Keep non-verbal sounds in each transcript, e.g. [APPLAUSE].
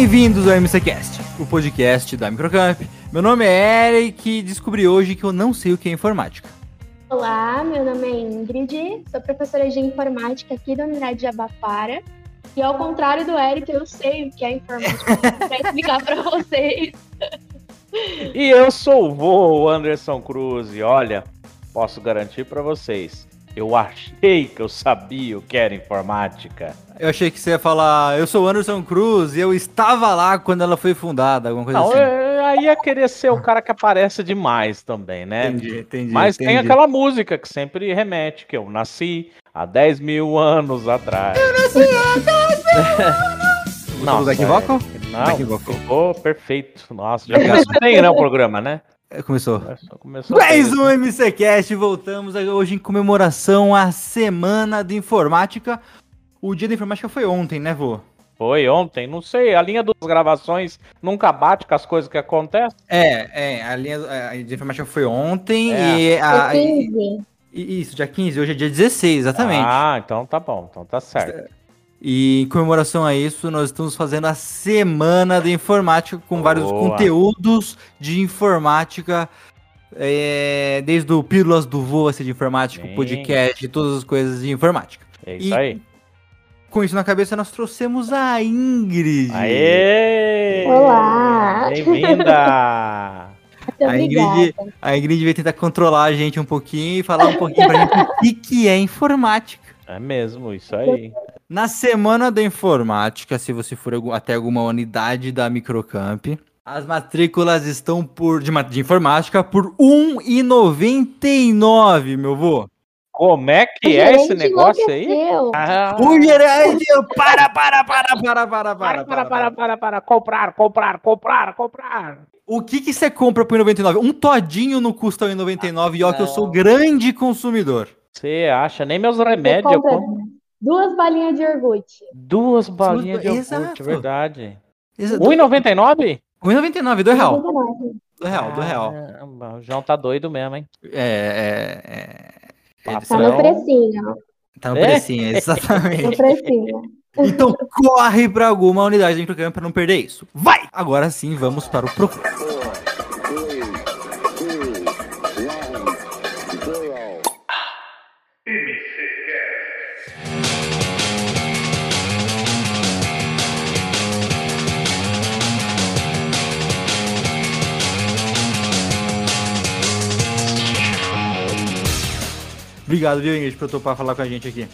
Bem-vindos ao MCCast, o podcast da Microcamp. Meu nome é Eric e descobri hoje que eu não sei o que é informática. Olá, meu nome é Ingrid, sou professora de informática aqui da Unidade de Abapara. E ao contrário do Eric, eu sei o que é informática para explicar para vocês. E eu sou o Anderson Cruz e olha, posso garantir para vocês, eu achei que eu sabia o que era informática. Eu achei que você ia falar, eu sou o Anderson Cruz e eu estava lá quando ela foi fundada, alguma coisa Não, assim. eu- aí ia querer ser o cara que aparece demais também, né? Entendi, entendi. Mas entendi. tem aquela música que sempre remete, que eu nasci há 10 mil anos atrás. Não, back vocal? Não, Back vocal. ficou perfeito. Nossa, já bem, né, o programa, né? É, Começou. Começou, começou Mais um MCCast, voltamos hoje em comemoração à Semana de Informática. O dia da informática foi ontem, né, vô? Foi ontem, não sei, a linha das gravações nunca bate com as coisas que acontecem. É, é, a linha a de informática foi ontem É. e, a, 15. e- Isso, dia 15, hoje é dia 16, exatamente. Ah, então tá bom, então tá certo. E em comemoração a isso, nós estamos fazendo a Semana de Informática com vários Boa. conteúdos de informática. é, desde o Pílulas do Voa de Informática, Sim. podcast, todas as coisas de informática. É isso E- aí. Com isso na cabeça, nós trouxemos a Ingrid. Aê! Olá! Bem-vinda! [LAUGHS] A Ingrid, a Ingrid vai tentar controlar a gente um pouquinho e falar um pouquinho pra gente o que, que é informática. É mesmo, isso aí. Na semana da informática, se você for até alguma unidade da Microcamp, as matrículas estão por de, de informática por R$ 1,99, meu vô. Como é que é esse negócio aí? Ah, O gerente, para, para, para, para, para, para, para, para, para, para, para, comprar, comprar, comprar, comprar. O que que você compra por R$ 1,99? Um todinho não custa R$ 1,99 e ó que eu sou não. grande consumidor. Você acha? Nem meus remédios eu compro. Duas balinhas de iogurte. Duas balinhas de Exato. iogurte, verdade. Exa- 1,99? 1,99, do real. 99. Do real, do real. Caramba, O João tá doido mesmo, hein? É, é, é, Patrão. Tá no precinho. [LAUGHS] tá no É? precinho, No exatamente. precinho. Então corre pra alguma unidade da Microcamp pra não perder isso. Vai! Agora sim, vamos para o. Obrigado, viu, Ingrid, por topar falar com a gente aqui.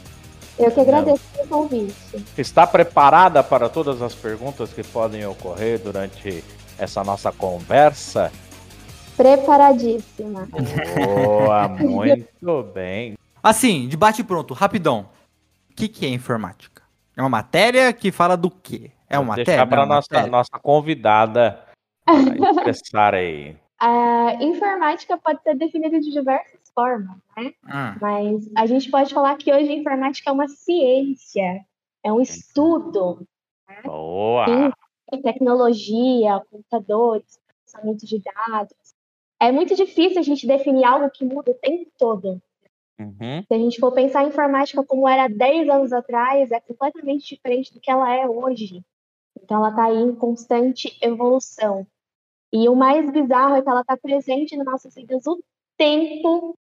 Eu que agradeço pelo convite. Está preparada para todas as perguntas que podem ocorrer durante essa nossa conversa? Preparadíssima. Boa, [LAUGHS] muito bem. Assim, debate pronto, rapidão. O que, que é informática? É uma matéria que fala do quê? É uma Vou matéria? Deixar para é nossa, matéria. nossa convidada [LAUGHS] expressar aí. A informática pode ser definida de diversas formas, né? Hum, Mas a gente pode falar que hoje a informática é uma ciência, é um estudo Boa! Sim. tecnologia, computadores, processamento de dados. É muito difícil a gente definir algo que muda o tempo todo. Uhum. Se a gente for pensar em informática como era 10 anos atrás, é completamente diferente do que ela é hoje. Então ela está aí em constante evolução. E o mais bizarro é que ela está presente nas nossas vidas o tempo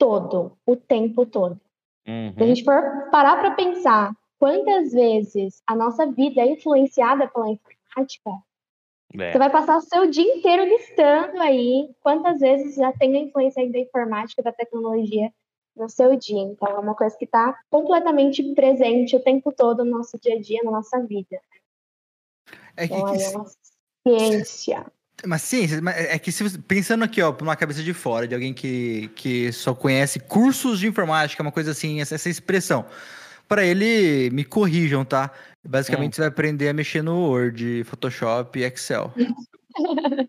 todo. O tempo todo. Se a Uhum. gente for parar para pensar quantas vezes a nossa vida é influenciada pela informática, É. você vai passar o seu dia inteiro listando aí quantas vezes já tem a influência aí da informática, da tecnologia no seu dia. Então, é uma coisa que está completamente presente o tempo todo no nosso dia a dia, na nossa vida. É que, Então, aí é que- uma ciência. Mas sim, mas é que se você- pensando aqui, ó, por uma cabeça de fora, de alguém que, que só conhece cursos de informática, uma coisa assim, essa, essa expressão. Para ele, me corrijam, tá? Basicamente, você vai aprender a mexer no Word, Photoshop e Excel. [LAUGHS]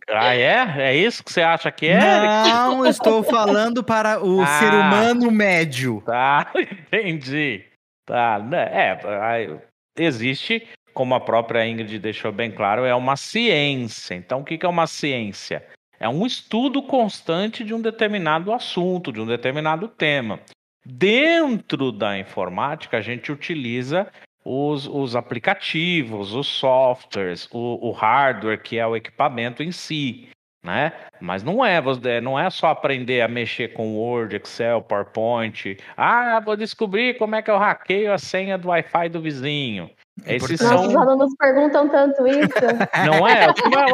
Ah, é? É isso que você acha que é? Não, [LAUGHS] estou falando para o Ah. ser humano médio. Tá, [LAUGHS] entendi. Tá, né? É, existe, como a própria Ingrid deixou bem claro, é uma ciência. Então, o que é uma ciência? É um estudo constante de um determinado assunto, de um determinado tema. Dentro da informática, a gente utiliza os, os aplicativos, os softwares, o, o hardware, que é o equipamento em si né? Mas não é, não é só aprender a mexer com Word, Excel, PowerPoint. Ah, vou descobrir como é que eu hackeio a senha do Wi-Fi do vizinho. Esses Nossa, são... os alunos perguntam tanto isso. [LAUGHS] Não é?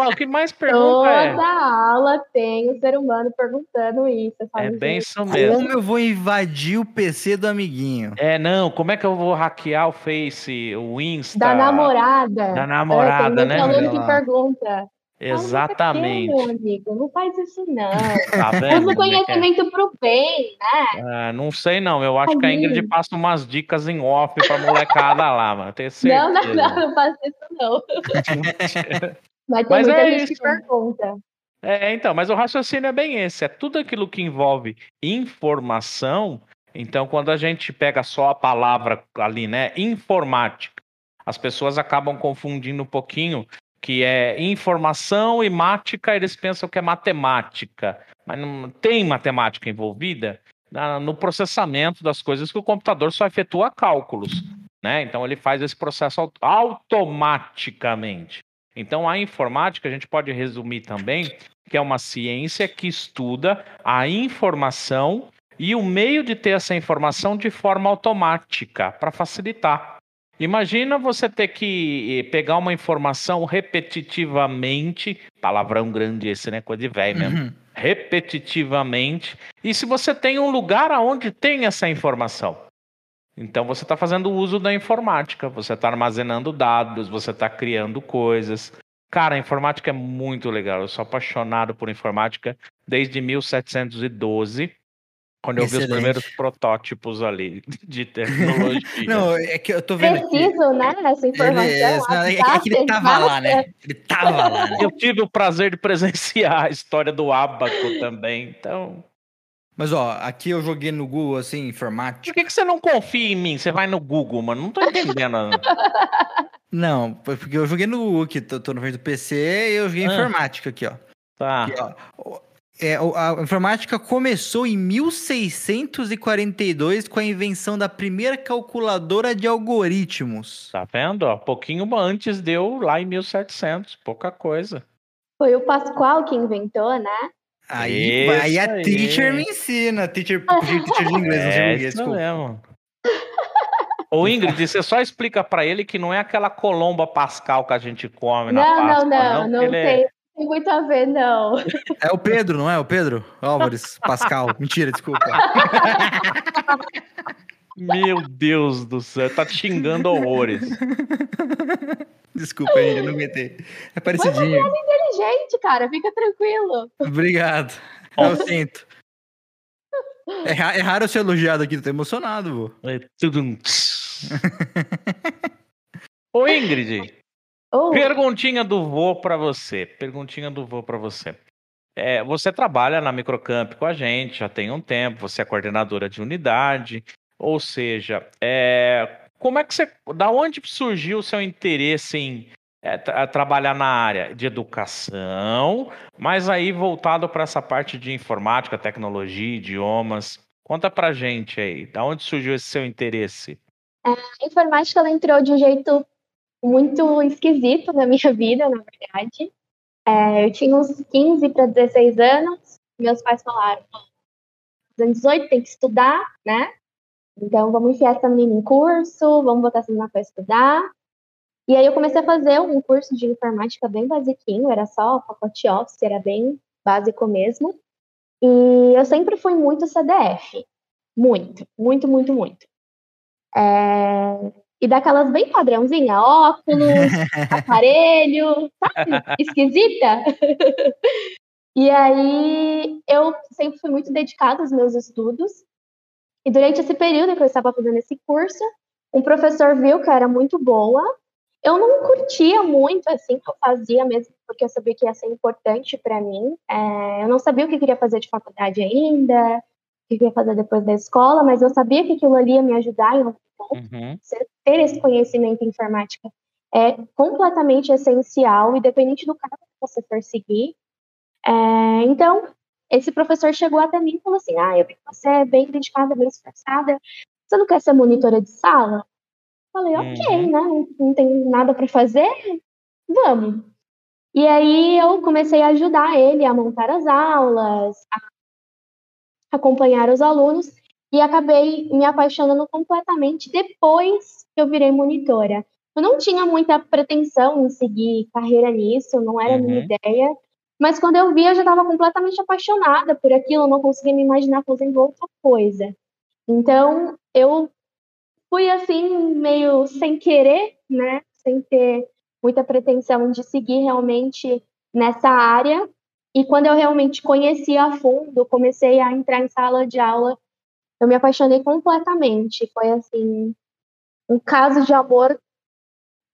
O que mais pergunta Toda é... aula tem o ser humano perguntando isso. É bem isso mesmo. Como eu vou invadir o PC do amiguinho? É, não, como é que eu vou hackear o Face, o Insta? Da namorada. Da namorada, é, tem né? aluno que pergunta. Exatamente. Não, amigo, não faz isso não. Tá vendo? Usa o conhecimento é? pro bem, né? É, não sei não, eu acho que a Ingrid passa umas dicas em off pra molecada lá, mano. Tenho certeza. Não, não, não, não faço isso não. [LAUGHS] mas tem mas muita é gente isso. que pergunta. É, então, mas o raciocínio é bem esse, é tudo aquilo que envolve informação. Então, quando a gente pega só a palavra ali, né, informática, as pessoas acabam confundindo um pouquinho que é informação e mática, eles pensam que é matemática, mas não tem matemática envolvida no processamento das coisas que o computador só efetua cálculos, né? Então ele faz esse processo automaticamente. Então a informática a gente pode resumir também que é uma ciência que estuda a informação e o meio de ter essa informação de forma automática para facilitar. Imagina você ter que eh, pegar uma informação repetitivamente, palavrão grande esse, né? Coisa de velho mesmo. Uhum. Repetitivamente. E se você tem um lugar aonde tem essa informação? Então você está fazendo uso da informática, você está armazenando dados, você está criando coisas. Cara, a informática é muito legal. Eu sou apaixonado por informática desde 1712. Quando eu Excelente. vi os primeiros protótipos ali [LAUGHS] de [LAUGHS] tecnologia. não, é que eu tô vendo. Preciso, aqui. né? Essa informação. Ele, é, não, é, é que ele tava lá, né? Ele tava lá. Né? Eu tive o prazer de presenciar a história do Abaco também, então. Mas ó, aqui eu joguei no Google assim, informática. Por que, que você não confia em mim? Você vai no Google, mano. Não tô entendendo. [LAUGHS] não, porque eu joguei no Google aqui, tô, tô no do PC e eu joguei ah. informática aqui, ó. Tá. Aqui, ó. É, a informática começou em 1642 com a invenção da primeira calculadora de algoritmos. Tá vendo? Um pouquinho antes deu lá em 1700, pouca coisa. Foi o Pascoal que inventou, né? Aí, aí a aí. teacher me ensina. Teacher, teacher de inglês, não sei é isso mesmo. Ô Ingrid, você só explica para ele que não é aquela colomba pascal que a gente come não, na Páscoa. Não, não, não, não é tem. É tem muito a ver, não. É o Pedro, não é? O Pedro? Álvares, Pascal. Mentira, desculpa. Meu Deus do céu, tá te xingando horrores. Desculpa aí, não aguentei. É parecidinho. Você é inteligente, cara, fica tranquilo. Obrigado. Eu sinto. É, é, raro eu ser elogiado aqui, tô emocionado, vô. É tudo um... Ô, Ingrid, Oh. Perguntinha do vô para você. Perguntinha do vô para você. É, você trabalha na Microcamp com a gente já tem um tempo, você é coordenadora de unidade, ou seja, é, como é que você. Da onde surgiu o seu interesse em é, tra trabalhar na área de educação, mas aí voltado para essa parte de informática, tecnologia, idiomas? Conta pra gente aí, da onde surgiu esse seu interesse? É, a informática ela entrou de um jeito muito esquisito na minha vida, na verdade. É, eu tinha uns 15 para 16 anos, meus pais falaram: nos 18 tem que estudar, né? Então vamos enfiar essa menina em curso, vamos botar essa menina para estudar. E aí eu comecei a fazer um curso de informática bem basiquinho, era só pacote office, era bem básico mesmo. E eu sempre fui muito CDF. Muito, muito, muito, muito. É, e daquelas bem padrãozinha, óculos, [LAUGHS] aparelho, sabe? Esquisita. e aí eu sempre fui muito dedicada aos meus estudos. E durante esse período que eu estava fazendo esse curso, um professor viu que eu era muito boa. Eu não curtia muito assim que eu fazia mesmo, porque eu sabia que ia ser importante para mim. É, eu não sabia o que queria fazer de faculdade ainda, o que queria fazer depois da escola, mas eu sabia que aquilo ali ia me ajudar em algum Uhum. Ter esse conhecimento em informática é completamente essencial, independente do cargo que você for seguir. É, então, esse professor chegou até mim e falou assim: Ah, eu vi que você é bem dedicada, bem esforçada. Você não quer ser monitora de sala? Falei, uhum. ok, né? Não, não tem nada para fazer, vamos. E aí eu comecei a ajudar ele a montar as aulas, a acompanhar os alunos e acabei me apaixonando completamente depois que eu virei monitora. Eu não tinha muita pretensão em seguir carreira nisso, não era uhum. minha ideia, mas quando eu vi, eu já estava completamente apaixonada por aquilo, eu não conseguia me imaginar fazendo outra coisa. Então, eu fui assim, meio sem querer, né? Sem ter muita pretensão de seguir realmente nessa área. E quando eu realmente conheci a fundo, comecei a entrar em sala de aula, eu me apaixonei completamente. Foi assim, um caso de amor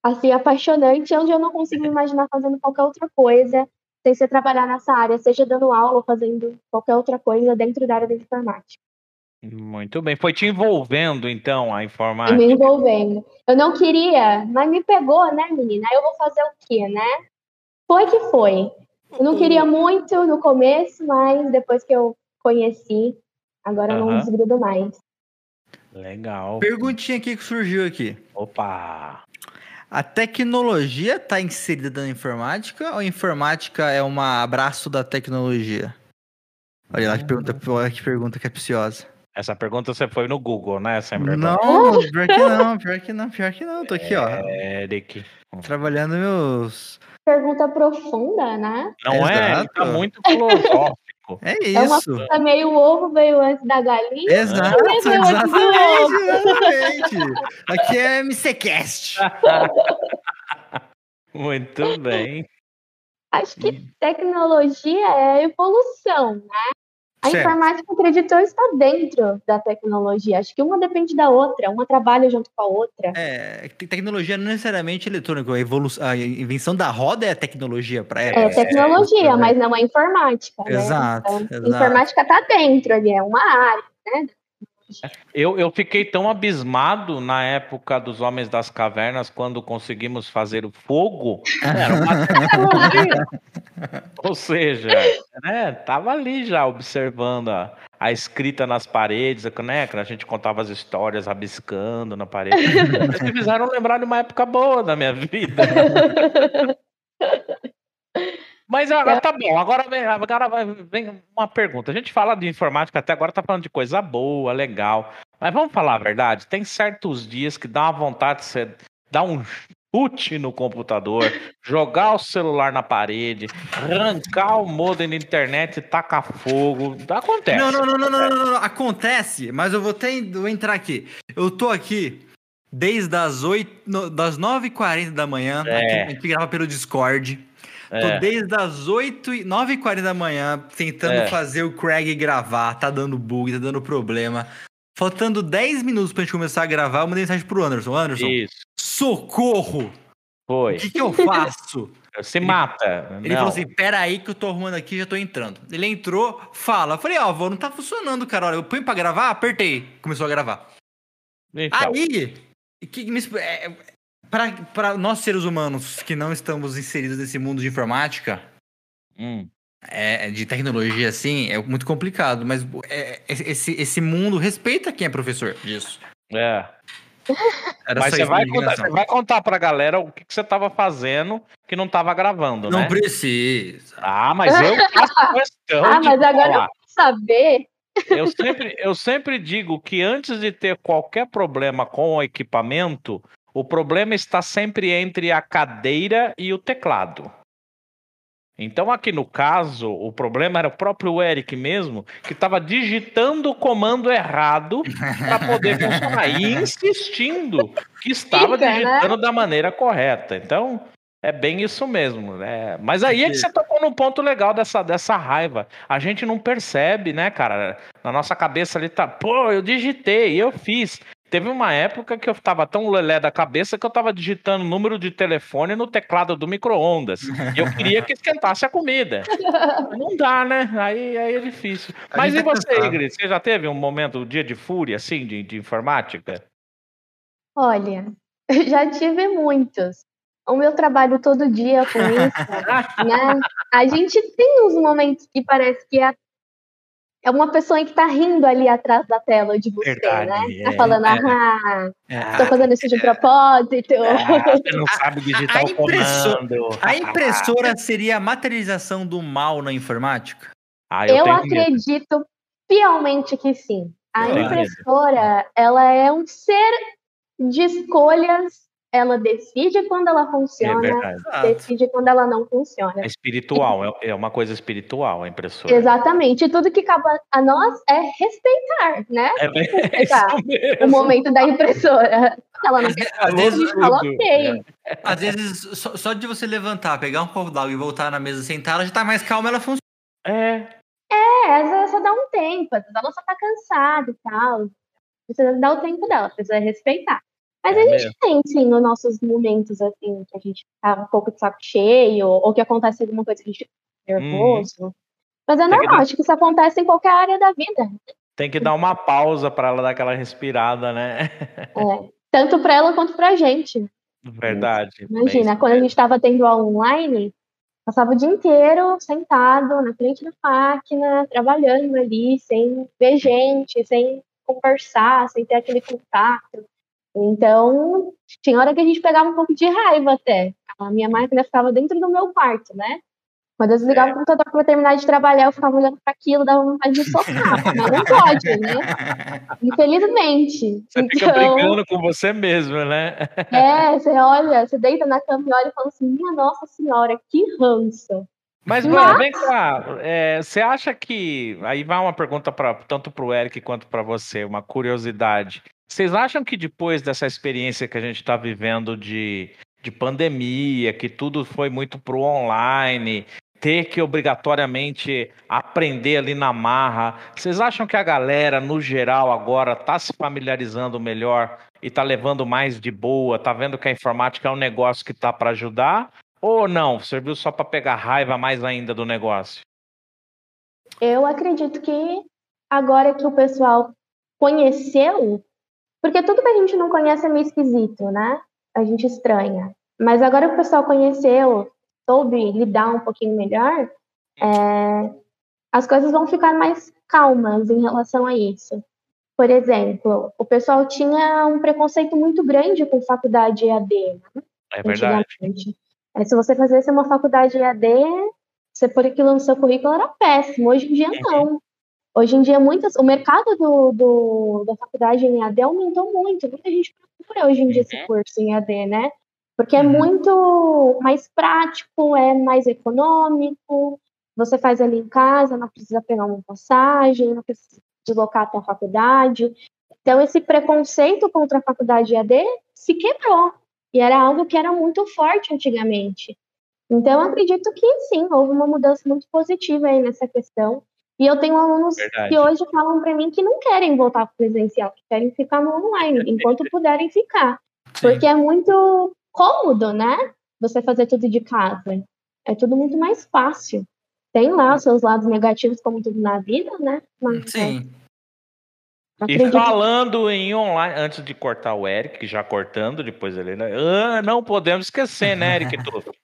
assim apaixonante, onde eu não consigo imaginar fazendo qualquer outra coisa sem ser trabalhar nessa área, seja dando aula ou fazendo qualquer outra coisa dentro da área da informática. Muito bem. Foi te envolvendo, então, a informática? Me envolvendo. Eu não queria, mas me pegou, né, menina? Eu vou fazer o quê, né? Foi que foi. Eu não queria muito no começo, mas depois que eu conheci, agora uhum. não desgrudo mais. Legal. Perguntinha aqui que surgiu aqui. Opa! A tecnologia está inserida na informática ou a informática é um abraço da tecnologia? Olha lá que pergunta, olha que pergunta capciosa. Essa pergunta você foi no Google, né? Sempre não, pior que não, pior que não, pior que não. Tô aqui, ó. Eric. Trabalhando meus. Pergunta profunda, né? Não Exato. é? Tá muito filosófico. [LAUGHS] É isso. É uma coisa meio ovo veio antes da galinha. Exato, exatamente, exatamente. Aqui é MCCast. [LAUGHS] Muito bem. Acho que tecnologia é evolução, né? A certo. informática, acredito está dentro da tecnologia. Acho que uma depende da outra, uma trabalha junto com a outra. É, tecnologia não necessariamente eletrônica. A, a invenção da roda é tecnologia para ela. É tecnologia, é, mas não é informática. Né? Exato, então, exato. Informática está dentro ali, é uma área, né? Eu, eu fiquei tão abismado na época dos Homens das Cavernas, quando conseguimos fazer o fogo. Era uma tecnologia. Ou seja, né, tava ali já observando a, a escrita nas paredes, né? A gente contava as histórias rabiscando na parede. Vocês me fizeram lembrar de uma época boa da minha vida. Mas agora tá bom, agora vem, agora vem uma pergunta. A gente fala de informática até agora, tá falando de coisa boa, legal. Mas vamos falar a verdade, tem certos dias que dá uma vontade de você dar um chute no computador, [LAUGHS] jogar o celular na parede, arrancar o modem da internet e tacar fogo. Acontece. Não, não, não, não, não, não, não, Acontece, mas eu vou, ter, vou entrar aqui. Eu tô aqui desde as 8, das 9h40 da manhã, é. aqui, a gente grava pelo Discord. Tô é. desde as 8 e 9 h 40 da manhã tentando é. fazer o Craig gravar. Tá dando bug, tá dando problema. Faltando 10 minutos pra gente começar a gravar, eu mandei mensagem pro Anderson. Anderson, Isso. socorro! Foi. O que, que eu faço? [LAUGHS] Você ele, mata. Ele não. falou assim: pera aí que eu tô arrumando aqui já tô entrando. Ele entrou, fala. Eu falei, ó, oh, não tá funcionando, cara. Olha, eu ponho pra gravar, apertei. Começou a gravar. Então. Aí, que, me, é, para nós seres humanos que não estamos inseridos nesse mundo de informática, hum. é, de tecnologia assim, é muito complicado. Mas é, esse, esse mundo respeita quem é professor disso. É. [LAUGHS] Era mas você vai, contar, você vai contar pra galera o que, que você estava fazendo que não estava gravando, não né? Não precisa. Ah, mas eu faço [LAUGHS] questão Ah, mas agora falar. eu saber. Eu sempre, eu sempre digo que antes de ter qualquer problema com o equipamento, o problema está sempre entre a cadeira e o teclado. Então, aqui no caso, o problema era o próprio Eric mesmo, que estava digitando o comando errado para poder funcionar e insistindo que estava Fica, né? digitando né? da maneira correta. Então, é bem isso mesmo. Né? Mas aí é que você tocou num ponto legal dessa, dessa raiva. A gente não percebe, né, cara? Na nossa cabeça ali tá, pô, eu digitei, eu fiz. Teve uma época que eu tava tão lelé da cabeça que eu tava digitando número de telefone no teclado do micro-ondas. E eu queria que esquentasse a comida. [LAUGHS] Não dá, né? Aí, aí é difícil. Mas e tá você, Ingrid? Você já teve um momento, um dia de fúria, assim, de, de informática? Olha, já tive muitos. O meu trabalho todo dia com isso, [LAUGHS] né? A gente tem uns momentos que parece que é é uma pessoa que tá rindo ali atrás da tela de você, Verdade, né? Tá é, falando, ah, é, tô fazendo isso de propósito. É, você não [LAUGHS] sabe digitar a, a o comando. A impressora seria a materialização do mal na informática? Ah, eu, eu acredito medo. fielmente que sim. A impressora, ela é um ser de escolhas ela decide quando ela funciona, é decide quando ela não funciona. É espiritual, é, é uma coisa espiritual a impressora. Exatamente. Tudo que cabe a nós é respeitar, né? É, respeitar [LAUGHS] o momento da impressora. Ela não quer às vezes, fala ok. É. Às vezes, só, só, de você levantar, pegar um copo d'água e voltar na mesa sentar, ela já tá mais calma, ela funciona. É. É, às vezes só dá um tempo, às vezes ela só tá cansada e tal. Precisa dar o tempo dela, precisa respeitar. Mas é a gente mesmo. tem, sim, os nossos momentos, assim, que a gente tá um pouco de saco cheio, ou que acontece alguma coisa que a gente fica nervoso. Hum. Mas é normal, que... acho que isso acontece em qualquer área da vida. Tem que dar uma pausa para ela dar aquela respirada, né? É, tanto para ela quanto para a gente. Verdade. Imagina, quando a gente estava tendo aula online, passava o dia inteiro sentado na frente da máquina, trabalhando ali, sem ver gente, sem conversar, sem ter aquele contato. Então, tinha hora que a gente pegava um pouco de raiva até. A minha máquina ficava dentro do meu quarto, né? Quando eu desligava é. o computador para terminar de trabalhar, eu ficava olhando para aquilo, dava vontade de socar, mas não [LAUGHS] pode, né? Infelizmente. Você então, fica brigando com você mesmo, né? É, você olha, você deita na cama e olha e fala assim: minha nossa senhora, que ranço. Mas, mas... vem cá, é, você acha que. Aí vai uma pergunta pra, tanto para o Eric quanto para você, uma curiosidade. Vocês acham que depois dessa experiência que a gente está vivendo de, de pandemia, que tudo foi muito pro online, ter que obrigatoriamente aprender ali na marra, vocês acham que a galera, no geral, agora está se familiarizando melhor e está levando mais de boa, está vendo que a informática é um negócio que está para ajudar? Ou não? Serviu só para pegar raiva mais ainda do negócio? Eu acredito que agora que o pessoal conheceu porque tudo que a gente não conhece é meio esquisito, né? A gente estranha. Mas agora que o pessoal conheceu, soube lidar um pouquinho melhor, é, as coisas vão ficar mais calmas em relação a isso. Por exemplo, o pessoal tinha um preconceito muito grande com faculdade EAD. Né? É verdade. É, se você fizesse uma faculdade EAD, você pôr aquilo no seu currículo era péssimo. Hoje em dia, uhum. não. Hoje em dia, muitas, o mercado do, do, da faculdade em EAD aumentou muito. Muita gente procura hoje em dia esse uhum. curso em EAD, né? Porque é uhum. muito mais prático, é mais econômico. Você faz ali em casa, não precisa pegar uma passagem, não precisa deslocar até a faculdade. Então, esse preconceito contra a faculdade EAD se quebrou. E era algo que era muito forte antigamente. Então, eu acredito que sim, houve uma mudança muito positiva aí nessa questão. E eu tenho alunos Verdade. que hoje falam para mim que não querem voltar para o presencial, que querem ficar no online, enquanto puderem ficar. Sim. Porque é muito cômodo, né? Você fazer tudo de casa. É tudo muito mais fácil. Tem lá os seus lados negativos, como tudo na vida, né? Mas, Sim. É, e falando em online, antes de cortar o Eric, já cortando, depois ele. Ah, não podemos esquecer, né, Eric? [LAUGHS]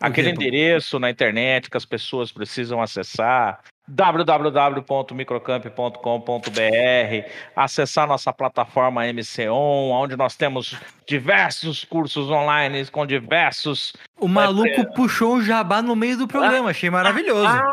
Aquele endereço na internet que as pessoas precisam acessar, www.microcamp.com.br, acessar nossa plataforma MCON, onde nós temos diversos cursos online com diversos. O maluco puxou um jabá no meio do programa, [LAUGHS] achei maravilhoso. Ah,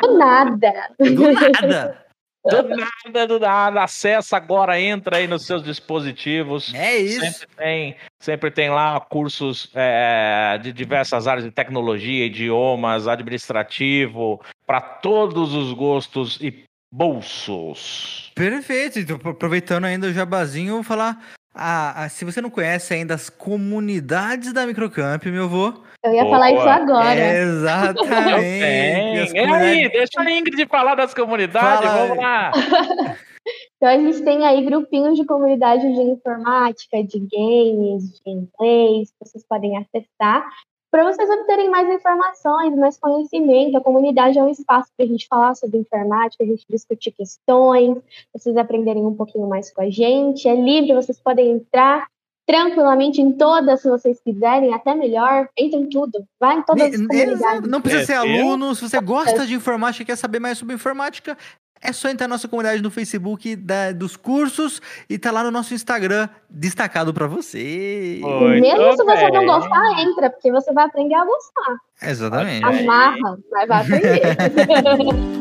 do nada. Do nada. Do nada, do nada. Acessa agora, entra aí nos seus dispositivos. É isso. Sempre tem, sempre tem lá cursos é, de diversas áreas de tecnologia, idiomas, administrativo, para todos os gostos e bolsos. Perfeito. Então, aproveitando ainda o jabazinho, vou falar ah, se você não conhece ainda as comunidades da Microcamp, meu avô. Eu ia Boa. falar isso agora. É, [LAUGHS] exatamente. E aí, deixa a Ingrid falar das comunidades, Fala. vamos lá. então a gente tem aí grupinhos de comunidade de informática, de games, de inglês, que vocês podem acessar para vocês obterem mais informações, mais conhecimento. A comunidade é um espaço para a gente falar sobre informática, a gente discutir questões, vocês aprenderem um pouquinho mais com a gente. É livre, vocês podem entrar tranquilamente em todas, se vocês quiserem, até melhor. Entra em tudo, vai em todas as comunidades. Não precisa ser aluno, se você gosta de informática e quer saber mais sobre informática, é só entrar na nossa comunidade no Facebook da, dos cursos e tá lá no nosso Instagram destacado para você. Muito Mesmo se você bem. não gostar, entra, porque você vai aprender a gostar. Exatamente. Amarra, mas vai aprender. [LAUGHS]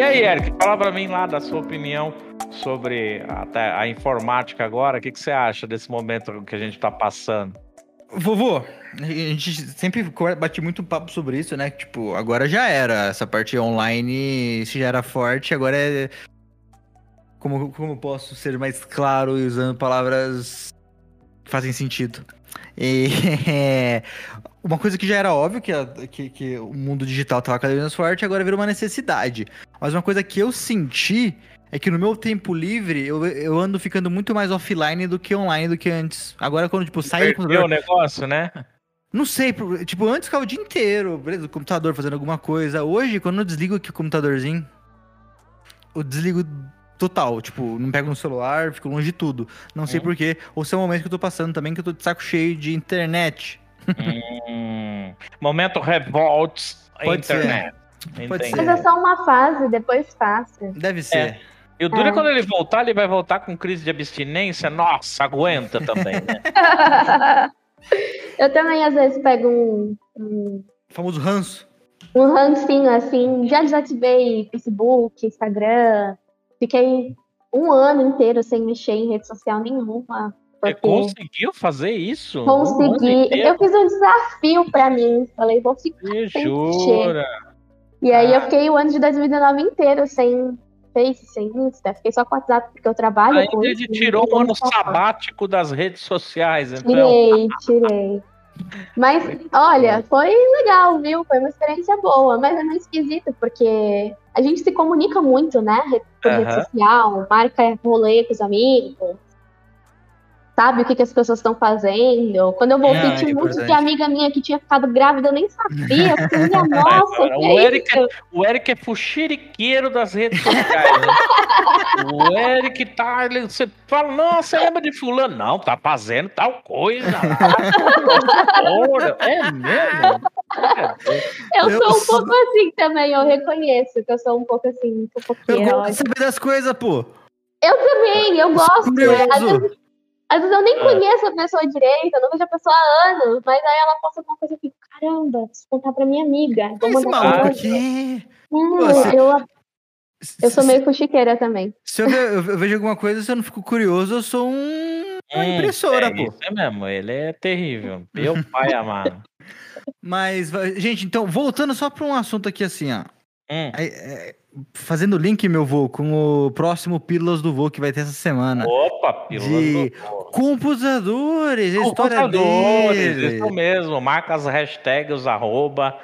E aí, Eric, fala para mim lá da sua opinião sobre a, a informática agora. O que, que você acha desse momento que a gente está passando? Vovô, a gente sempre bate muito papo sobre isso, né? Tipo, agora já era. Essa parte online, se já era forte, agora é. Como, como posso ser mais claro usando palavras que fazem sentido? E, [LAUGHS] é, uma coisa que já era óbvio, que, a, que, que o mundo digital estava cada vez mais forte, agora virou uma necessidade. Mas uma coisa que eu senti é que no meu tempo livre eu, eu ando ficando muito mais offline do que online do que antes. Agora, quando, tipo, sai do computador. o negócio, né? Não sei, tipo, antes ficava o dia inteiro, beleza, no computador fazendo alguma coisa. Hoje, quando eu desligo aqui o computadorzinho, eu desligo total. Tipo, não pego no celular, fico longe de tudo. Não sei hum. porquê. Ou se é o momento que eu tô passando também, que eu tô de saco cheio de internet. Hum, momento revolts Pode internet. Ser. Pode ser. Mas é só uma fase, depois passa. Deve ser. É. E o duro é. quando ele voltar, ele vai voltar com crise de abstinência. Nossa, aguenta também, né? [LAUGHS] eu também, às vezes, pego um. um... famoso ranço. Um rancinho, assim. Já desativei Facebook, Instagram. Fiquei um ano inteiro sem mexer em rede social nenhuma. Você conseguiu fazer isso? Consegui. Eu fiz um desafio para mim. Falei, vou ficar Me jura? E aí ah. eu fiquei o ano de 2019 inteiro sem Face, sem Insta. Fiquei só com WhatsApp porque eu trabalho Aí com ele tirou um ano sabático das redes sociais, então. Tirei, tirei. Mas, olha, foi legal, viu? Foi uma experiência boa, mas é meio esquisito, porque a gente se comunica muito, né? Por uhum. rede social, marca rolê com os amigos, sabe o que, que as pessoas estão fazendo. Quando eu voltei, ah, tinha é um monte de amiga minha que tinha ficado grávida, eu nem sabia. Eu falei, [LAUGHS] nossa, o, é Eric é, o Eric é fuxiriqueiro das redes sociais. Né? [LAUGHS] o Eric tá. Ele, você fala, nossa, lembra de fulano? Não, tá fazendo tal coisa lá. é mesmo? Eu, eu sou um pouco assim também, eu reconheço que eu sou um pouco assim, um pouco Eu gosto de saber das coisas, pô. Eu também, eu gosto. Às vezes, às vezes eu nem é. conheço a pessoa direito, eu não vejo a pessoa há anos, mas aí ela posta alguma coisa e fico, caramba, preciso contar pra minha amiga. Vou Esse maluco aqui. Hum, Você... eu, eu sou meio fuxiqueira também. Se eu, eu, vejo alguma coisa, se eu não fico curioso, eu sou um... uma hum, impressora, é, pô. Isso é mesmo, ele é terrível. Meu pai amado. [LAUGHS] Mas, gente, então, voltando só pra um assunto aqui assim, ó. Hum. É, é, fazendo link, meu vô, com o próximo Pílulas do Vô que vai ter essa semana. Opa, Pílulas de do Vô. Computadores, história deles. Isso mesmo, marca as hashtags, os arroba,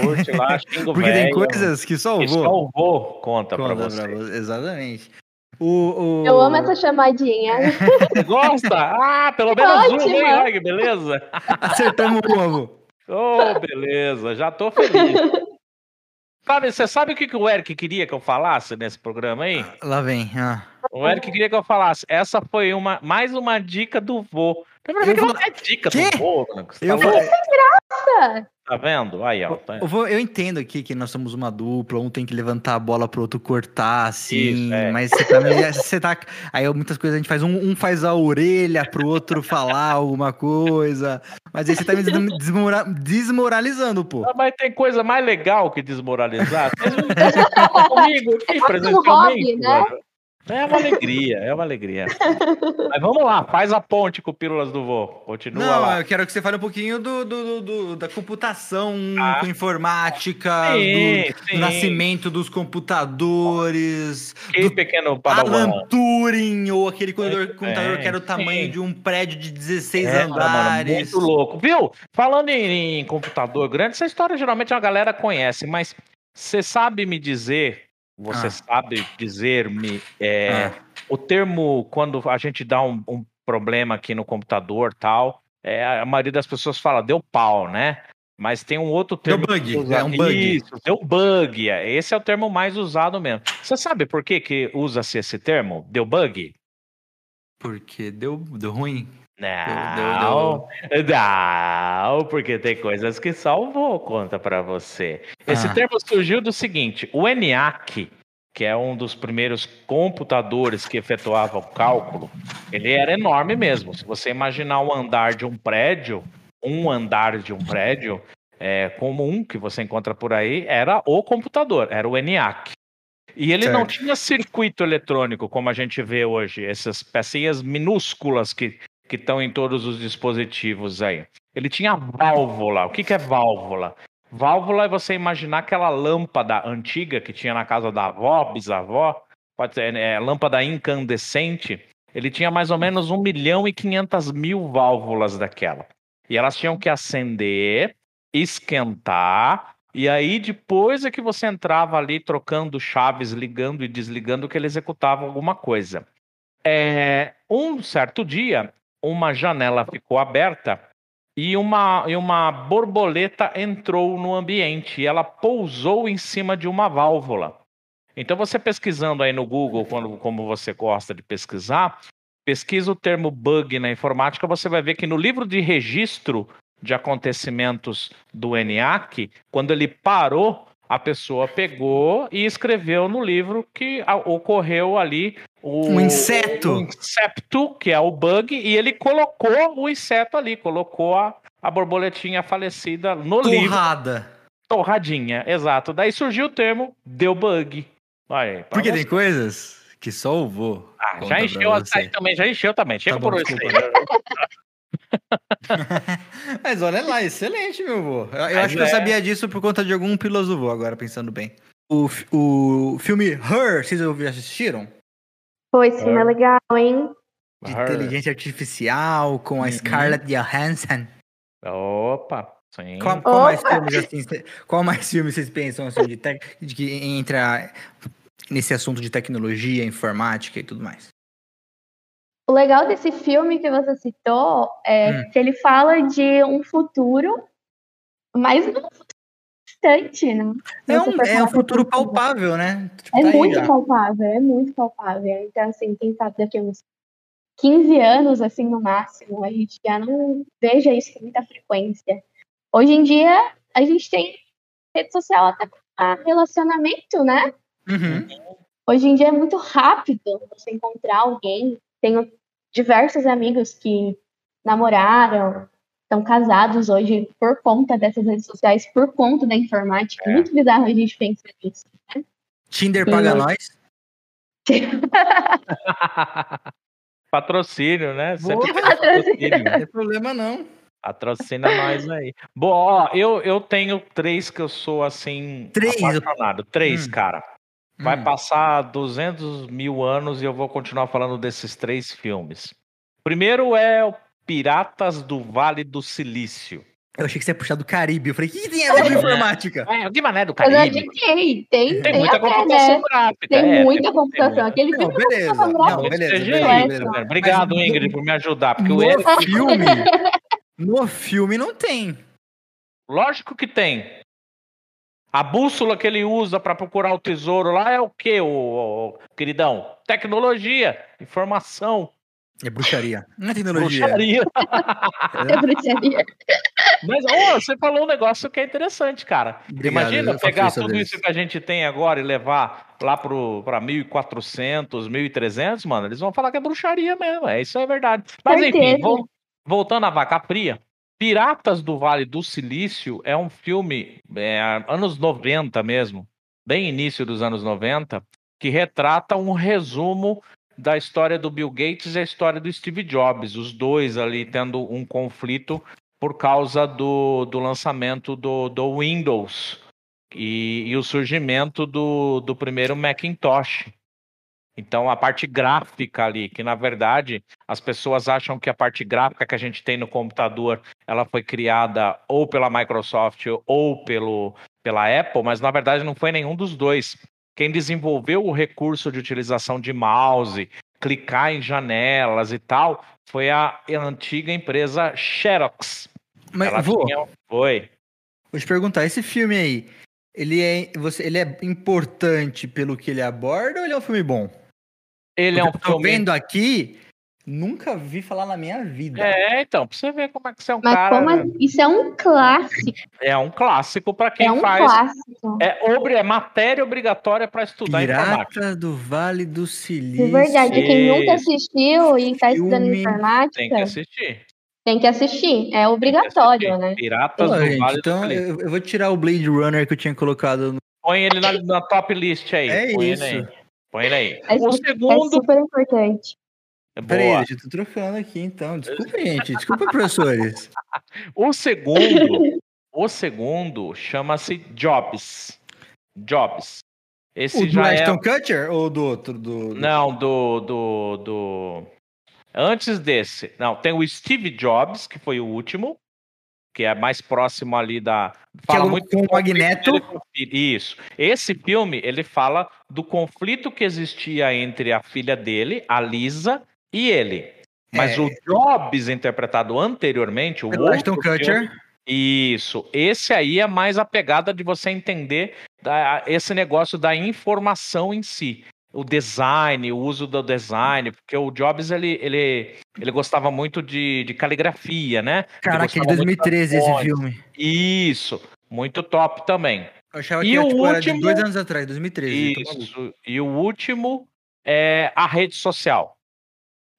curte lá, [LAUGHS] xingo Porque tem coisas que só o vô. Só o vô conta, conta pra você. Pra você. Exatamente. O, o... Eu amo essa chamadinha. [LAUGHS] Gosta? Ah, pelo menos um, hein, beleza? Acertamos o ovo. Oh, beleza, já tô feliz. [LAUGHS] Sabe, você sabe o que, que o Eric queria que eu falasse nesse programa aí? Lá vem. Ah. O Eric queria que eu falasse. Essa foi uma, mais uma dica do vô. Primeiro que não é dica que? do vô. Né? Eu tá vou... graça! Tá vendo? Aí, ó. Tá... Eu, vou, eu, entendo aqui que nós somos uma dupla, um tem que levantar a bola pro outro cortar, assim. Isso, é. Mas você tá, você tá. Aí muitas coisas a gente faz. Um, um faz a orelha pro outro falar alguma coisa. Mas aí você tá me desmora, desmoralizando, pô. Ah, mas tem coisa mais legal que desmoralizar. Vocês não [LAUGHS] comigo aqui é presencialmente. Hobby, né? É uma alegria, é uma alegria. Mas vamos lá, faz a ponte com Pílulas do Vô. Continua Não, lá. eu quero que você fale um pouquinho do, do, do da computação ah. com informática, sim, do, sim. do, nascimento dos computadores. Que do pequeno Alan Turing, ou aquele computador, é, computador que era o tamanho sim. de um prédio de 16 é, andares. Mano, muito louco. Viu? Falando em, em computador grande, essa história geralmente a galera conhece, mas você sabe me dizer você ah. sabe dizer-me é, ah. o termo quando a gente dá um, um problema aqui no computador tal? É, a maioria das pessoas fala deu pau, né? Mas tem um outro termo. Deu bug, é um bug. Isso, deu bug. é. Esse é o termo mais usado mesmo. Você sabe por que, que usa-se esse termo? Deu bug? Porque deu, deu ruim. Não, não, porque tem coisas que salvou, conta pra você. Esse Ah. termo surgiu do seguinte: o ENIAC, que é um dos primeiros computadores que efetuava o cálculo, ele era enorme mesmo. Se você imaginar um andar de um prédio, um andar de um prédio é, comum que você encontra por aí, era o computador, era o ENIAC. E ele não Certo. tinha circuito eletrônico, como a gente vê hoje, essas pecinhas minúsculas que que estão em todos os dispositivos aí. Ele tinha válvula. O que, que é válvula? Válvula é você imaginar aquela lâmpada antiga que tinha na casa da avó, bisavó, pode ser é, lâmpada incandescente. Ele tinha mais ou menos 1 milhão e 500 mil válvulas daquela. E elas tinham que acender, esquentar, e aí depois é que você entrava ali trocando chaves, ligando e desligando, que ele executava alguma coisa. É, um certo dia, uma janela ficou aberta e uma, e uma borboleta entrou no ambiente e ela pousou em cima de uma válvula. Então, você pesquisando aí no Google, quando, como você gosta de pesquisar, pesquisa o termo bug na informática, você vai ver que no livro de registro de acontecimentos do ENIAC, quando ele parou, a pessoa pegou e escreveu no livro que a- ocorreu ali o, Um inseto. o incepto, que é o bug, e ele colocou o inseto ali, colocou a, a borboletinha falecida no livro, Torrada. torradinha, exato. Daí surgiu o termo deu bug. Aí, Porque você. tem coisas que só o vô. Ah, já encheu aí também, já encheu também. Chega Tá bom, por hoje. [LAUGHS] [LAUGHS] Mas olha lá, excelente, meu vô. Eu, eu acho que eu é. sabia disso por conta de algum Vô, agora pensando bem. O, o filme Her, vocês ouviram, assistiram? Esse filme é legal, hein? De Her. inteligência artificial com a Uhum. Scarlett Johansson. Opa, sim. Qual, qual mais Opa! filmes assim? Qual mais filmes vocês pensam assim de, tec- de que entra nesse assunto de tecnologia, informática e tudo mais? O legal desse filme que você citou é Hum. que ele fala de um futuro, mas não distante, né? É um, é um pra futuro palpável, né? Tipo, É tá aí muito já. palpável, é muito palpável. Então, assim, quem sabe daqui a uns 15 anos, assim, no máximo, a gente já não veja isso com muita frequência. Hoje em dia, a gente tem rede social até para relacionamento, né? Uhum. Hoje em dia é muito rápido você encontrar alguém. Tenho diversos amigos que namoraram, estão casados hoje por conta dessas redes sociais, por conta da informática. É. Muito bizarro a gente pensar nisso. Tinder paga nós. [LAUGHS] Patrocínio, né? Sempre [LAUGHS] patrocínio. Não tem problema não. Patrocina nós aí. Bom, ó, eu, eu tenho três que eu sou assim. Três? Apaixonado. Três, Hum. cara. Vai Hum. passar 200 mil anos e eu vou continuar falando desses três filmes. Primeiro é o Piratas do Vale do Silício. Eu achei que você ia puxar do Caribe. Eu falei, que, tem a ver com informática? É, o Guimané do Caribe. tem, Tem tem muita até, computação né? gráfica. Tem é, muita tem- computação. tem Aquele Não, filme beleza. Não, muito beleza, CGI, beleza, beleza. beleza. Obrigado, Mas Ingrid, por me ajudar. Porque o No filme, [LAUGHS] no filme não tem. Lógico que tem. A bússola que ele usa para procurar o tesouro lá é o quê, ô, queridão? Tecnologia, informação, É bruxaria. Não é tecnologia. bruxaria. [LAUGHS] É bruxaria. Mas ô, você falou um negócio que é interessante, cara. Obrigado, Imagina pegar isso tudo isso que a gente tem agora e levar lá para 1400, 1300, mano, eles vão falar que é bruxaria mesmo. É, isso é verdade. Mas enfim, voltando à vaca fria, Piratas do Vale do Silício é um filme é, anos 90 mesmo, bem início dos anos 90, que retrata um resumo da história do Bill Gates e a história do Steve Jobs, os dois ali tendo um conflito por causa do, do lançamento do, do Windows e, e o surgimento do, do primeiro Macintosh. Então, a parte gráfica ali, que na verdade as pessoas acham que a parte gráfica que a gente tem no computador ela foi criada ou pela Microsoft ou pelo, pela Apple, mas na verdade não foi nenhum dos dois. Quem desenvolveu o recurso de utilização de mouse, clicar em janelas e tal, foi a antiga empresa Xerox. Mas, Ela vô, tinha... Foi. Vou te perguntar, esse filme aí, ele é, você, ele é importante pelo que ele aborda ou ele é um filme bom? Ele é um eu tô filme. vendo aqui, nunca vi falar na minha vida. É, então, pra você ver como é que você é um Mas cara. como a- isso é um clássico. É um clássico pra quem é um faz. clássico. É, obri... é matéria obrigatória pra estudar informática. Pirata do Vale do Silício. De verdade, quem nunca assistiu e está estudando Filme. informática, Tem que assistir. tem que assistir. É obrigatório, assistir. né? Piratas Pô, do gente, Vale então do Silício. eu, eu vou tirar o Blade Runner que eu tinha colocado no. Põe ele na, na top list aí. É Põe isso. ele aí. Põe ele aí. É, O é segundo. super importante. Peraí, Boa. deixa eu tô trocando aqui então. Desculpa, gente. Desculpa, professores. [LAUGHS] O segundo. o segundo chama-se Jobs. Jobs. Esse o do já é. Ashton Kutcher ou do outro? Do, do- Não, do, do, do. Antes desse. Não, tem o Steve Jobs, que foi o último, que é mais próximo ali da. É Fala o- muito com o Magneto. Isso. Esse filme, ele fala do conflito que existia entre a filha dele, a Lisa, e ele. Mas É. o Jobs, interpretado anteriormente, o Ashton filme- Kutcher. isso. Esse aí é mais a pegada de você entender da- esse negócio da informação em si. O design, o uso do design, porque o Jobs ele, ele, ele gostava muito de, de caligrafia, né? Caraca, é de gostava muito 2013 das esse filme. Isso, muito top também. Eu achava E que era, o tipo, era de último- dois anos atrás, 2013. tô maluco. Isso. E o último é a rede social.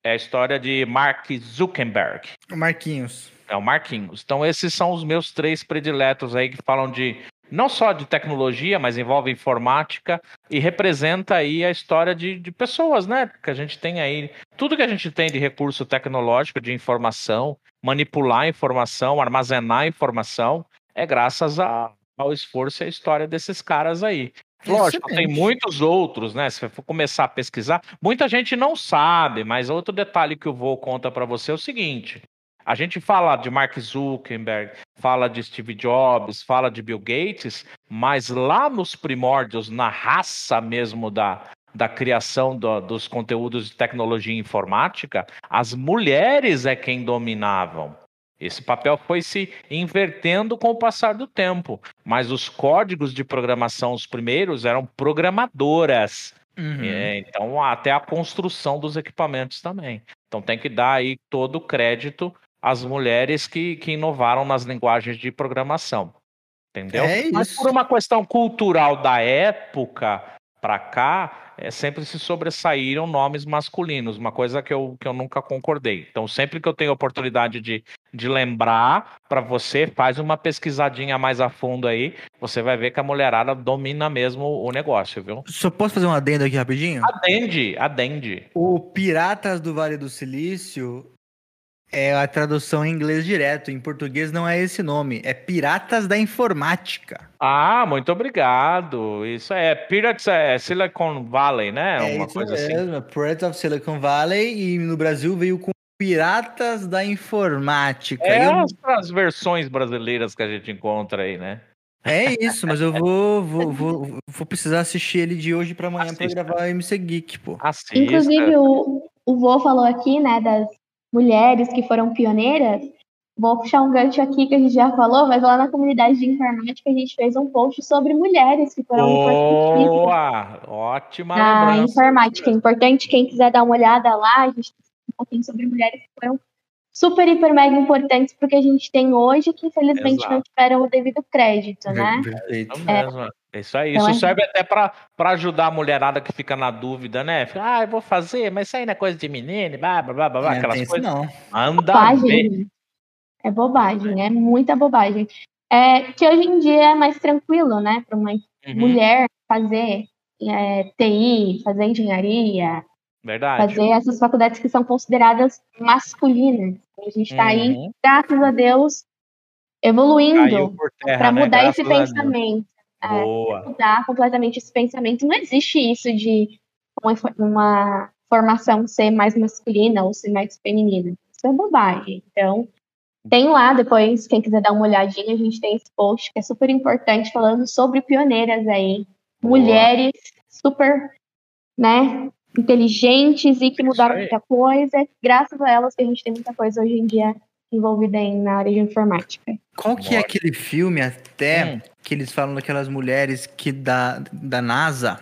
É a história de Mark Zuckerberg. O Marquinhos. É o Marquinhos. Então, esses são os meus três prediletos aí que falam de não só de tecnologia, mas envolve informática e representa aí a história de, de pessoas, né? Que a gente tem aí. Tudo que a gente tem de recurso tecnológico, de informação, manipular informação, armazenar informação, é graças a- ao esforço e à história desses caras aí. Lógico, tem muitos outros, né? Se você for começar a pesquisar, muita gente não sabe, mas outro detalhe que o Vô conta para você é o seguinte: a gente fala de Mark Zuckerberg, fala de Steve Jobs, fala de Bill Gates, mas lá nos primórdios, na raça mesmo da, da criação do- dos conteúdos de tecnologia e informática, as mulheres é quem dominavam. Esse papel foi se invertendo com o passar do tempo, mas os códigos de programação, os primeiros, eram programadoras. Uhum. É, então, até a construção dos equipamentos também. Então, tem que dar aí todo o crédito às mulheres que, que inovaram nas linguagens de programação. Entendeu? É Mas por uma questão cultural da época para cá, é, sempre se sobressaíram nomes masculinos, uma coisa que eu, que eu nunca concordei. Então, sempre que eu tenho oportunidade de, de lembrar para você, faz uma pesquisadinha mais a fundo aí, você vai ver que a mulherada domina mesmo o negócio, viu? Só posso fazer um adendo aqui rapidinho? Adende, adende. O Piratas do Vale do Silício é a tradução em inglês direto. Em português não é esse nome. É Piratas da Informática. Ah, muito obrigado. Isso é Pirates é Silicon Valley, né? É Uma isso coisa assim. mesmo. Pirates of Silicon Valley. E no Brasil veio com Piratas da Informática. É Eu- as, versões brasileiras que a gente encontra aí, né? É isso, mas eu vou, vou, vou, vou precisar assistir ele de hoje pra amanhã pra Assista. gravar o MC Geek, pô. Assista. Inclusive, o, o Vô falou aqui, né, das mulheres que foram pioneiras. Vou puxar um gancho aqui que a gente já falou, mas lá na comunidade de informática a gente fez um post sobre mulheres que foram Boa! Ótima na lembrança. informática. É importante, quem quiser dar uma olhada lá, a gente tem um pouquinho sobre mulheres que foram super, hiper, mega importantes porque a gente tem hoje, que infelizmente não Exato. tiveram o devido crédito, né? Mesmo. É Isso aí. Então Isso é- serve até pra ajudar a mulherada que fica na dúvida, né? Fica, Ah, eu vou fazer, mas isso aí não é coisa de menino, blá, blá, blá, blá, blá, Não aquelas coisas. não. Anda bobagem. É bobagem, é muita bobagem. É que hoje em dia é mais tranquilo, né, para uma Uhum, mulher fazer é, TI, fazer engenharia, Verdade. fazer essas faculdades que são consideradas masculinas. A gente está aí, Uhum. graças a Deus, evoluindo para né? mudar esse pensamento. É, mudar completamente esse pensamento. Não existe isso de uma, uma formação ser mais masculina ou ser mais feminina. Isso é bobagem. Então, tem lá depois, quem quiser dar uma olhadinha, a gente tem esse post que é super importante falando sobre pioneiras aí. Boa. Mulheres super, né, inteligentes e que Isso mudaram muita coisa. Graças a elas que a gente tem muita coisa hoje em dia envolvida em, na área de informática. Qual que é aquele filme até Hum. que eles falam daquelas mulheres que da, da NASA?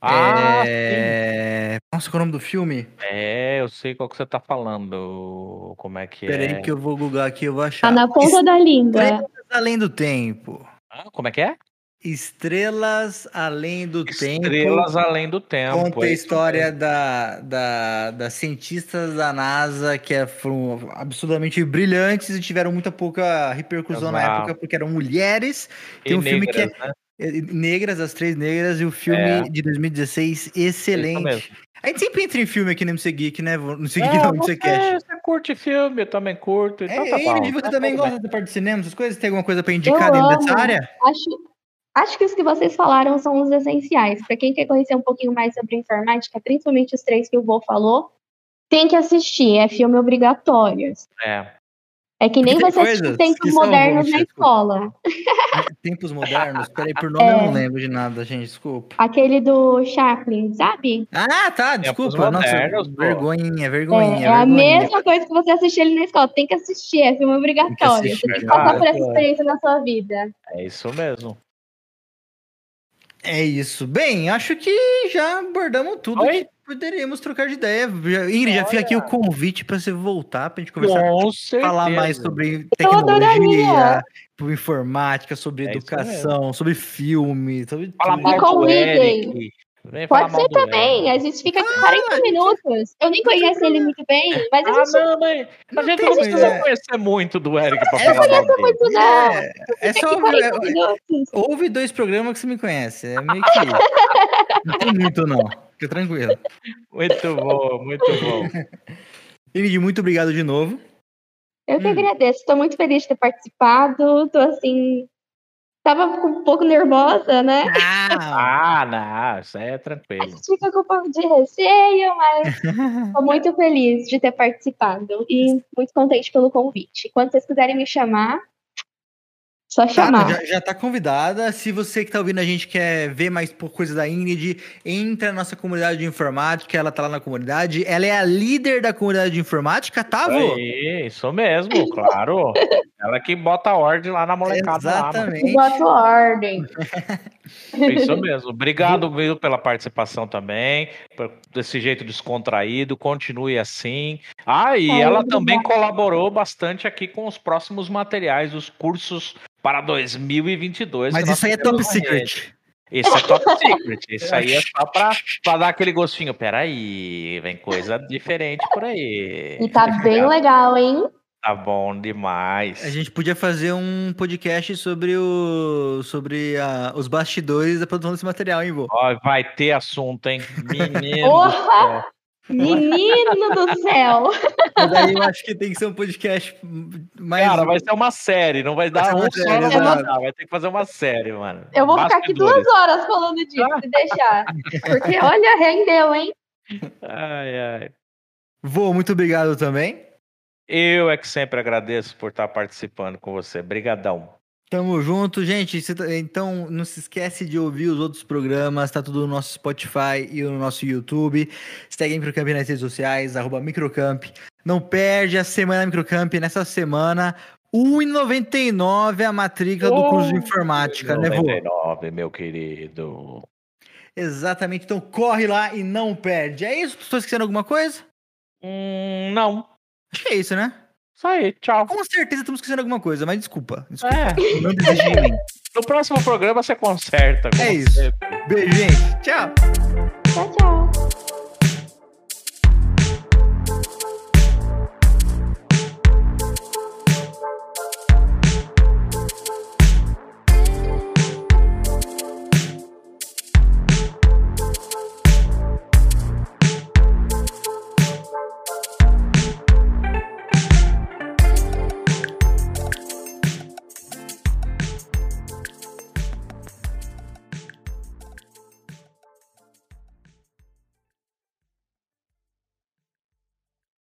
Ah, sim. é... Nossa, qual é o nome do filme? É, eu sei qual que você tá falando. Como é que é? Peraí que eu vou googar aqui, eu vou achar. Tá na ponta da língua. Estrelas Além do Tempo. Ah, como é que é? Estrelas Além do Estrelas Tempo. além do tempo. Conta a é história da, da, das cientistas da NASA que é- foram absurdamente brilhantes e tiveram muita pouca repercussão na Exato. época porque eram mulheres. E Tem um filme que é negras, né? é, negras, as três negras, e o filme É. de 2016, Isso excelente. A gente sempre entra em filme aqui no MC Geek, né? No MC Geek não, no você, MC Cash. você curte filme, eu também curto. Então É, tá bom. e você Tá também tudo gosta bem. da parte de cinema, essas coisas? Tem alguma coisa pra indicar Eu dentro amo. dessa área? Acho, acho que os que vocês falaram são os essenciais. Para quem quer conhecer um pouquinho mais sobre informática, principalmente os três que o Vô falou, tem que assistir. É filme obrigatório. É. É que nem tem você assistir tempos modernos bons, na desculpa. escola. [LAUGHS] Tempos modernos? Peraí, por nome eu não É. lembro de nada, gente, desculpa. Aquele do Chaplin, sabe? Ah, tá, desculpa. Nossa, modernos, pô. vergonhinha, É, vergonhinha. é a vergonhinha. mesma coisa que você assistir ele na escola. Tem que assistir, é filme obrigatório. assistir, você tem que passar por essa experiência na sua vida. É isso mesmo. É isso. Bem, acho que já abordamos tudo Oi? que poderíamos trocar de ideia. Já- Ingrid, já fica aqui o convite pra você voltar pra gente conversar, Com certeza. falar mais sobre tecnologia, sobre informática, sobre É educação, sobre filme, sobre tudo. mal do convidem. Pode ser também. Eric. A gente fica aqui 40 minutos. Eu nem conheço ele muito bem, mas a Ah, gente não, mas a Não gente tem não precisa ideia. conhecer muito do Eric pra É, falar mal dele. muito não. É, é só aqui 40 é, minutos. ouve dois programas que você me conhece. É meio que. [LAUGHS] Não tem muito, não. Fica tranquilo. Muito bom, muito bom. Ingrid, muito obrigado de novo. Eu que Hum. agradeço. Estou muito feliz de ter participado. Tô assim. Tava um pouco nervosa, né? Ah, Ah, não, isso aí é A tranquilo. gente fica com um pouco de receio, mas [LAUGHS] estou muito feliz de ter participado e muito contente pelo convite. Quando vocês quiserem me chamar, só Tá, chamar. já, já tá convidada. Se você que tá ouvindo a gente quer ver mais por coisa da Ingrid, entra na nossa comunidade de informática. Ela tá lá na comunidade. Ela é a líder da comunidade de informática, tá, vô? Aí, isso mesmo, [LAUGHS] claro. Ela que bota a ordem lá na molecada lá. Exatamente. Boto ordem. [LAUGHS] Isso mesmo. Obrigado, viu, pela participação também, por- desse jeito descontraído. Continue assim. Ah, e Ai, ela também colaborou bastante aqui com os próximos materiais dos cursos para 2022. Mas isso aí é top secret. Isso é top secret. [LAUGHS] Isso aí é só pra, pra dar aquele gostinho. Peraí, vem coisa diferente por aí. E tá bem legal, hein? Tá bom demais. A gente podia fazer um podcast sobre o sobre a- os bastidores da produção desse material, hein, vô? Ó, vai ter assunto, hein? Menino. Porra! Menino do céu! Mas aí eu acho que tem que ser um podcast mais. Cara, vai ser uma série, não vai Vai dar um uma só, série, não vai vai ter que fazer uma série, mano. Eu vou ficar aqui Bastidores. duas horas falando disso, se deixar. Porque, olha, rendeu, hein? Ai, ai. Vô, muito obrigado também. Eu é que sempre agradeço por estar participando com você. Brigadão. Tamo junto, gente. Então, não se esquece de ouvir os outros programas, tá tudo no nosso Spotify e no nosso YouTube. Segue a Microcamp nas redes sociais, arroba Microcamp. Não perde a semana Microcamp. Nessa semana, R$ 1,99 a matrícula do curso de informática, né, vô? 99, meu querido. Exatamente. Então, corre lá e não perde. É isso? Estou esquecendo alguma coisa? Hum, não. Acho que é isso, né? Isso aí, tchau. Com certeza estamos esquecendo alguma coisa, mas desculpa. Desculpa. É, Não desiste de mim. no próximo programa você conserta. É isso. sempre. Beijo, gente. Tchau. Tchau, tchau.